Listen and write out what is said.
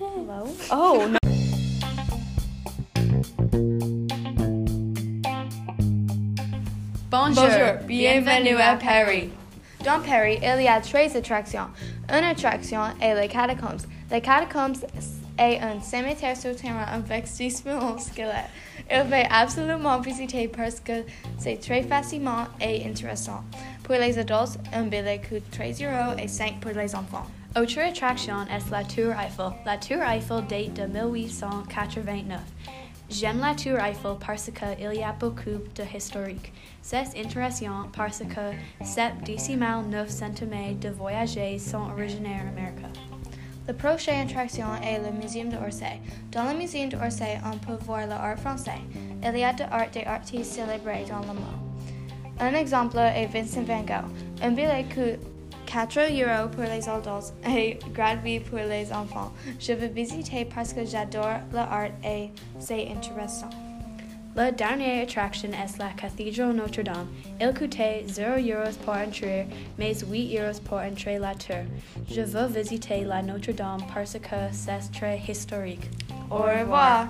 Hello. Oh, no. Bonjour, bienvenue à Paris. Dans Paris, il y a trois attractions. Une attraction est les catacombes. Les catacombes est un cimetière souterrain avec six mille squelettes. Il fait absolument visiter parce que c'est très facilement et intéressant. Pour les adultes, un billet coûte 13 euros et 5 pour les enfants. Autre attraction est la Tour Eiffel. La Tour Eiffel date de 1889. J'aime la Tour Eiffel parce qu'il y a beaucoup de historique. C'est intéressant parce que ces décimales 9 cm de voyageurs sont originaires d'Amérique. La prochaine attraction est le Muséum d'Orsay. Dans le Muséum d'Orsay, on peut voir l'art français. Il y a de l'art des artistes célébrés dans le monde. Un exemple est Vincent Van Gogh. Un billet coûte 4 euros pour les adultes et gratuit pour les enfants. Je veux visiter parce que j'adore l'art et c'est intéressant. La dernière attraction est la cathédrale Notre-Dame. Il coûtait 0 euros pour entrer, mais 8 euros pour entrer la tour. Je veux visiter la Notre-Dame parce que c'est très historique. Au revoir.